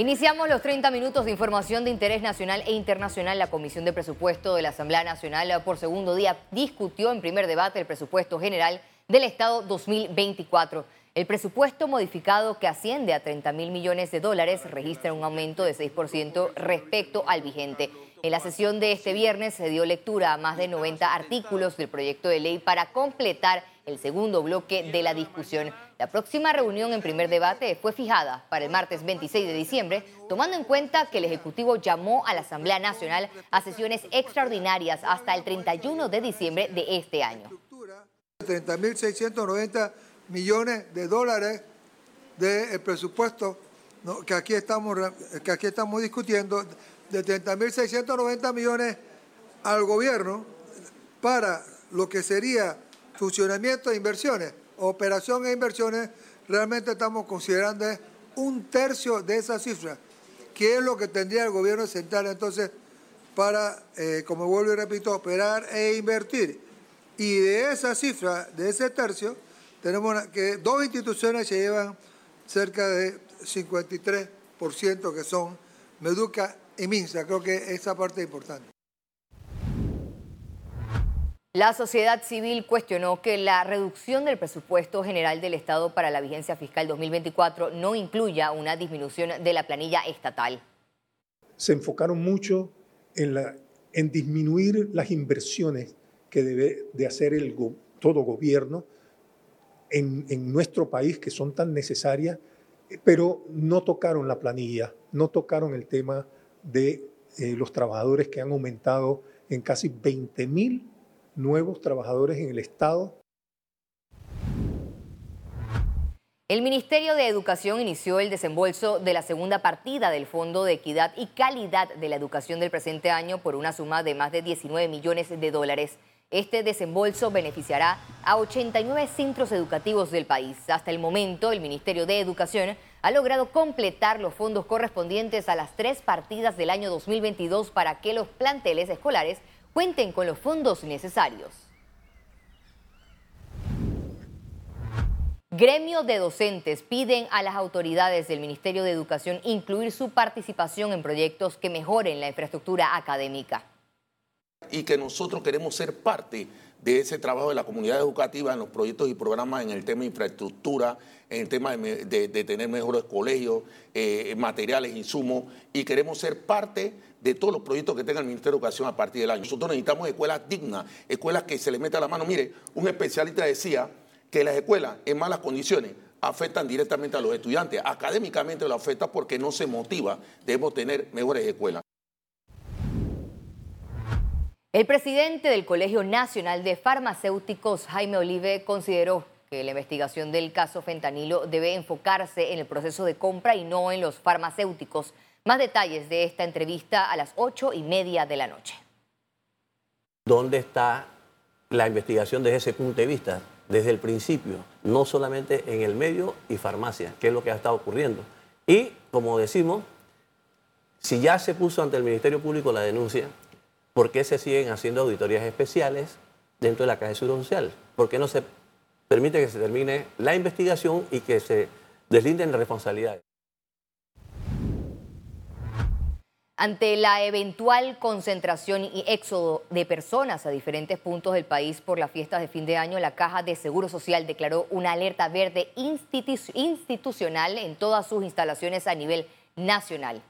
Iniciamos los 30 minutos de información de interés nacional e internacional. La Comisión de Presupuesto de la Asamblea Nacional por segundo día discutió en primer debate el presupuesto general del Estado 2024. El presupuesto modificado que asciende a 30 mil millones de dólares registra un aumento de 6% respecto al vigente. En la sesión de este viernes se dio lectura a más de 90 artículos del proyecto de ley para completar el segundo bloque de la discusión. La próxima reunión en primer debate fue fijada para el martes 26 de diciembre, tomando en cuenta que el Ejecutivo llamó a la Asamblea Nacional a sesiones extraordinarias hasta el 31 de diciembre de este año. 30.690 millones de dólares del presupuesto que, aquí estamos, que aquí estamos discutiendo, de 30.690 millones al gobierno para lo que sería funcionamiento de inversiones, operación e inversiones, realmente estamos considerando un tercio de esa cifra, que es lo que tendría el gobierno central entonces para, eh, como vuelvo y repito, operar e invertir. Y de esa cifra, de ese tercio, tenemos que dos instituciones se llevan cerca de 53%, que son Meduca y Minsa. Creo que esa parte es importante. La sociedad civil cuestionó que la reducción del presupuesto general del Estado para la vigencia fiscal 2024 no incluya una disminución de la planilla estatal. Se enfocaron mucho en, disminuir las inversiones que debe de hacer todo gobierno en, en nuestro país, que son tan necesarias, pero no tocaron la planilla, no tocaron el tema de eh, los trabajadores que han aumentado en casi 20 mil nuevos trabajadores en el Estado. El Ministerio de Educación inició el desembolso de la segunda partida del Fondo de Equidad y Calidad de la Educación del presente año por una suma de más de 19 millones de dólares. Este desembolso beneficiará a 89 centros educativos del país. Hasta el momento, el Ministerio de Educación ha logrado completar los fondos correspondientes a las tres partidas del año 2022 para que los planteles escolares cuenten con los fondos necesarios. Gremio de docentes piden a las autoridades del Ministerio de Educación incluir su participación en proyectos que mejoren la infraestructura académica. Y que nosotros queremos ser parte de ese trabajo de la comunidad educativa en los proyectos y programas en el tema de infraestructura, en el tema de, tener mejores colegios, eh, materiales, insumos, y queremos ser parte de todos los proyectos que tenga el Ministerio de Educación a partir del año. Nosotros necesitamos escuelas dignas, escuelas que se le meta la mano. Mire, un especialista decía que las escuelas en malas condiciones afectan directamente a los estudiantes. Académicamente lo afecta porque no se motiva. Debemos tener mejores escuelas. El presidente del Colegio Nacional de Farmacéuticos, Jaime Olive, consideró que la investigación del caso fentanilo debe enfocarse en el proceso de compra y no en los farmacéuticos. Más detalles de esta entrevista a las ocho y media de la noche. ¿Dónde está la investigación desde ese punto de vista? Desde el principio, no solamente en el medio y farmacia, que es lo que ha estado ocurriendo. Y, como decimos, si ya se puso ante el Ministerio Público la denuncia, ¿por qué se siguen haciendo auditorías especiales dentro de la Caja de Seguro Social? ¿Por qué no se permite que se termine la investigación y que se deslinden responsabilidades? Ante la eventual concentración y éxodo de personas a diferentes puntos del país por las fiestas de fin de año, la Caja de Seguro Social declaró una alerta verde institucional en todas sus instalaciones a nivel nacional.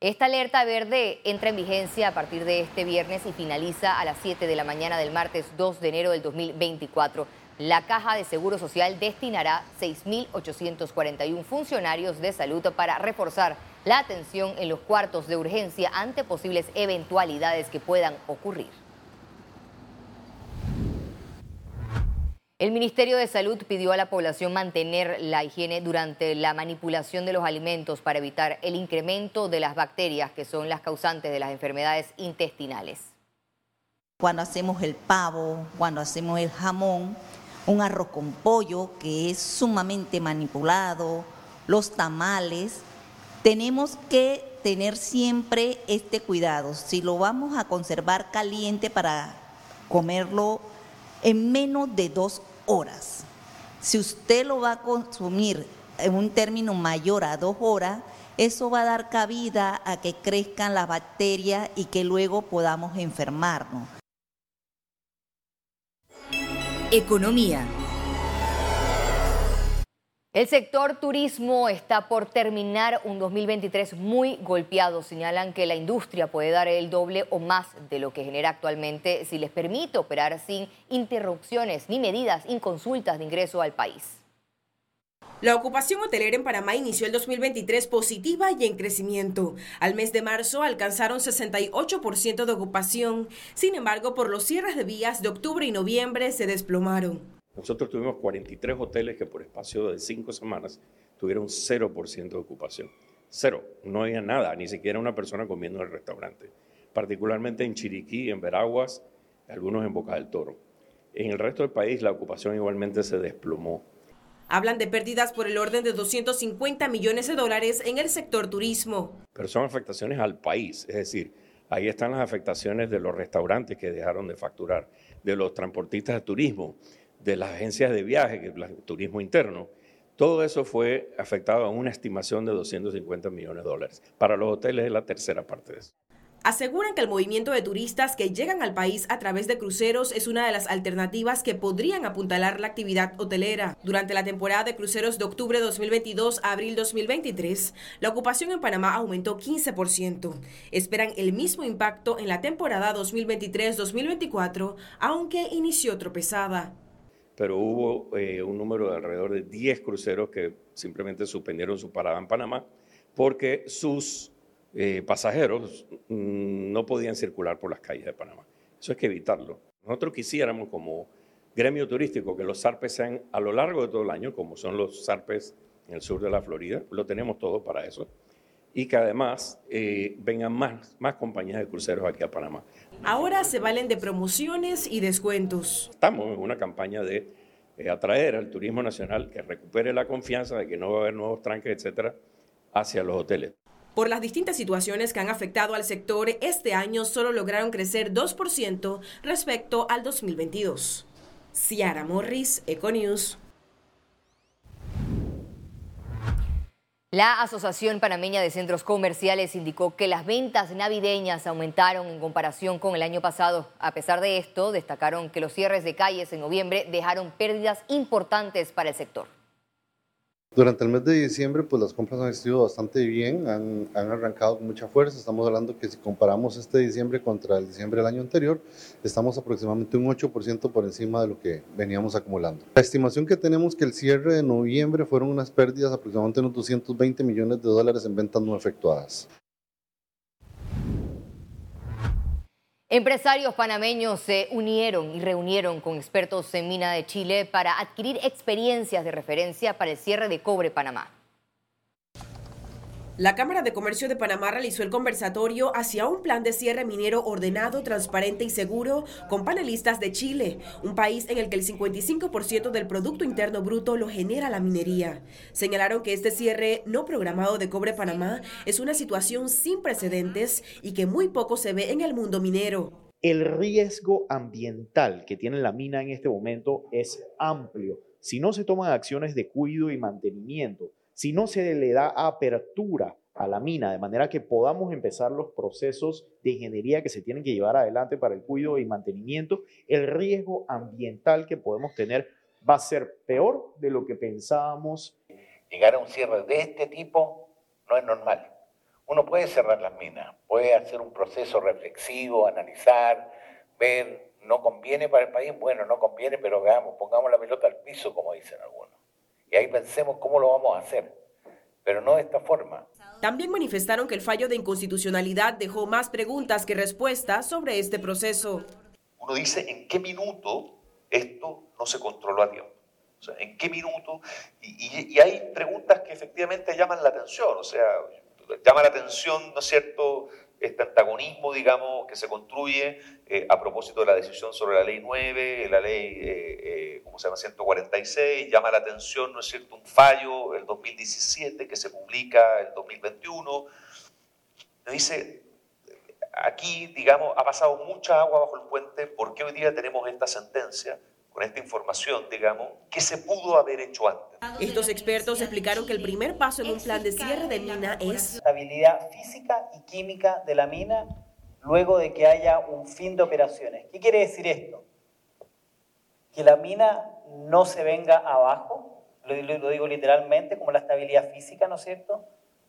Esta alerta verde entra en vigencia a partir de este viernes y finaliza a las 7 de la mañana del martes 2 de enero del 2024. La Caja de Seguro Social destinará 6.841 funcionarios de salud para reforzar la atención en los cuartos de urgencia ante posibles eventualidades que puedan ocurrir. El Ministerio de Salud pidió a la población mantener la higiene durante la manipulación de los alimentos para evitar el incremento de las bacterias que son las causantes de las enfermedades intestinales. Cuando hacemos el pavo, cuando hacemos el jamón, un arroz con pollo que es sumamente manipulado, los tamales, tenemos que tener siempre este cuidado. Si lo vamos a conservar caliente para comerlo en menos de dos horas. Si usted lo va a consumir en un término mayor a dos horas, eso va a dar cabida a que crezcan las bacterias y que luego podamos enfermarnos. Economía. El sector turismo está por terminar un 2023 muy golpeado. Señalan que la industria puede dar el doble o más de lo que genera actualmente si les permite operar sin interrupciones ni medidas inconsultas de ingreso al país. La ocupación hotelera en Panamá inició el 2023 positiva y en crecimiento. Al mes de marzo alcanzaron 68% de ocupación. Sin embargo, por los cierres de vías de octubre y noviembre se desplomaron. Nosotros tuvimos 43 hoteles que por espacio de cinco semanas tuvieron 0% de ocupación. Cero. No había nada, ni siquiera una persona comiendo en el restaurante. Particularmente en Chiriquí, en Veraguas, algunos en Boca del Toro. En el resto del país la ocupación igualmente se desplomó. Hablan de pérdidas por el orden de 250 millones de dólares en el sector turismo. Pero son afectaciones al país, es decir, ahí están las afectaciones de los restaurantes que dejaron de facturar, de los transportistas de turismo, de las agencias de viaje, turismo interno, todo eso fue afectado a una estimación de 250 millones de dólares. Para los hoteles es la tercera parte de eso. Aseguran que el movimiento de turistas que llegan al país a través de cruceros es una de las alternativas que podrían apuntalar la actividad hotelera. Durante la temporada de cruceros de octubre 2022 a abril 2023, la ocupación en Panamá aumentó 15%. Esperan el mismo impacto en la temporada 2023-2024, aunque inició tropezada pero hubo eh, un número de alrededor de 10 cruceros que simplemente suspendieron su parada en Panamá porque sus eh, pasajeros no podían circular por las calles de Panamá. Eso hay que evitarlo. Nosotros quisiéramos como gremio turístico que los zarpes sean a lo largo de todo el año, como son los zarpes en el sur de la Florida, lo tenemos todo para eso, y que además eh, vengan más, más compañías de cruceros aquí a Panamá. Ahora se valen de promociones y descuentos. Estamos en una campaña de eh, atraer al turismo nacional que recupere la confianza de que no va a haber nuevos tranques, etcétera, hacia los hoteles. Por las distintas situaciones que han afectado al sector, este año solo lograron crecer 2% respecto al 2022. Ciara Morris, Econews. La Asociación Panameña de Centros Comerciales indicó que las ventas navideñas aumentaron en comparación con el año pasado. A pesar de esto, destacaron que los cierres de calles en noviembre dejaron pérdidas importantes para el sector. Durante el mes de diciembre, pues las compras han sido bastante bien, han, arrancado con mucha fuerza. Estamos hablando que si comparamos este diciembre contra el diciembre del año anterior, estamos aproximadamente un 8% por encima de lo que veníamos acumulando. La estimación que tenemos que el cierre de noviembre fueron unas pérdidas aproximadamente unos 220 millones de dólares en ventas no efectuadas. Empresarios panameños se unieron y reunieron con expertos en mina de Chile para adquirir experiencias de referencia para el cierre de cobre Panamá. La Cámara de Comercio de Panamá realizó el conversatorio hacia un plan de cierre minero ordenado, transparente y seguro con panelistas de Chile, un país en el que el 55% del Producto Interno Bruto lo genera la minería. Señalaron que este cierre no programado de Cobre Panamá es una situación sin precedentes y que muy poco se ve en el mundo minero. El riesgo ambiental que tiene la mina en este momento es amplio. Si no se toman acciones de cuidado y mantenimiento, si no se le da apertura a la mina, de manera que podamos empezar los procesos de ingeniería que se tienen que llevar adelante para el cuidado y mantenimiento, el riesgo ambiental que podemos tener va a ser peor de lo que pensábamos. Llegar a un cierre de este tipo no es normal. Uno puede cerrar las minas, puede hacer un proceso reflexivo, analizar, ver, no conviene para el país, bueno, no conviene, pero veamos, pongamos la pelota al piso, como dicen algunos. Y ahí pensemos cómo lo vamos a hacer, pero no de esta forma. También manifestaron que el fallo de inconstitucionalidad dejó más preguntas que respuestas sobre este proceso. Uno dice, ¿en qué minuto esto no se controló a tiempo? O sea, ¿en qué minuto? Y, y, hay preguntas que efectivamente llaman la atención, o sea, llama la atención, ¿no es cierto?, este antagonismo, digamos, que se construye eh, a propósito de la decisión sobre la ley 9, la ley, eh, eh, ¿cómo se llama?, 146, llama la atención, ¿no es cierto?, un fallo, el 2017, que se publica el 2021. Nos dice, aquí, digamos, ha pasado mucha agua bajo el puente, porque hoy día tenemos esta sentencia, con esta información, digamos, que se pudo haber hecho antes. Estos expertos explicaron que el primer paso en un plan de cierre de mina es... Estabilidad física y química de la mina luego de que haya un fin de operaciones. ¿Qué quiere decir esto? Que la mina no se venga abajo, lo, digo literalmente, como la estabilidad física, ¿no es cierto?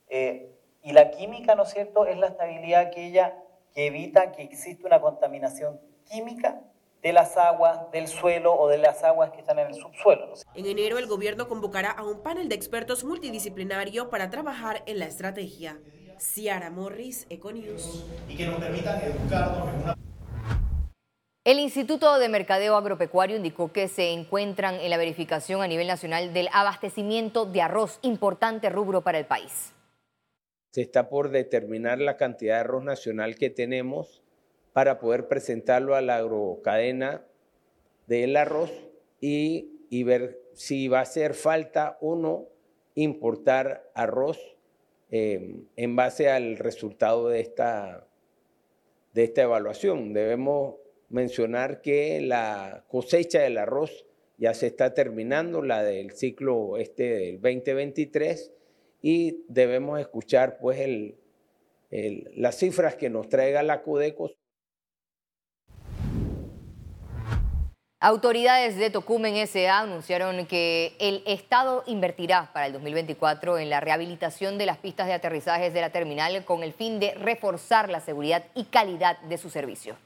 Eh, y la química, ¿no es cierto?, es la estabilidad aquella que evita que exista una contaminación química de las aguas, del suelo o de las aguas que están en el subsuelo. En enero el gobierno convocará a un panel de expertos multidisciplinario para trabajar en la estrategia. Ciara Morris, Econews. Y que nos permitan educarnos en una... El Instituto de Mercadeo Agropecuario indicó que se encuentran en la verificación a nivel nacional del abastecimiento de arroz, importante rubro para el país. Se está por determinar la cantidad de arroz nacional que tenemos para poder presentarlo a la agrocadena del arroz y, y ver si va a hacer falta o no importar arroz eh, en base al resultado de esta, de esta evaluación. Debemos mencionar que la cosecha del arroz ya se está terminando, la del ciclo este del 2023, y debemos escuchar pues el, las cifras que nos traiga la Codeco Autoridades de Tocumen S.A. anunciaron que el Estado invertirá para el 2024 en la rehabilitación de las pistas de aterrizajes de la terminal con el fin de reforzar la seguridad y calidad de su servicio.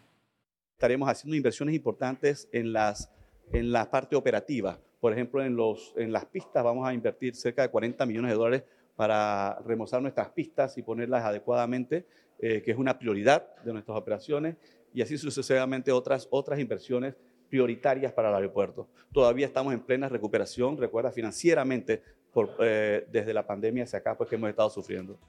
Estaremos haciendo inversiones importantes en, las, en la parte operativa. Por ejemplo, en, los, en las pistas vamos a invertir cerca de 40 millones de dólares para remozar nuestras pistas y ponerlas adecuadamente, eh, que es una prioridad de nuestras operaciones, y así sucesivamente otras, otras inversiones prioritarias para el aeropuerto. Todavía estamos en plena recuperación, recuerda, financieramente, eh, desde la pandemia hacia acá, pues que hemos estado sufriendo.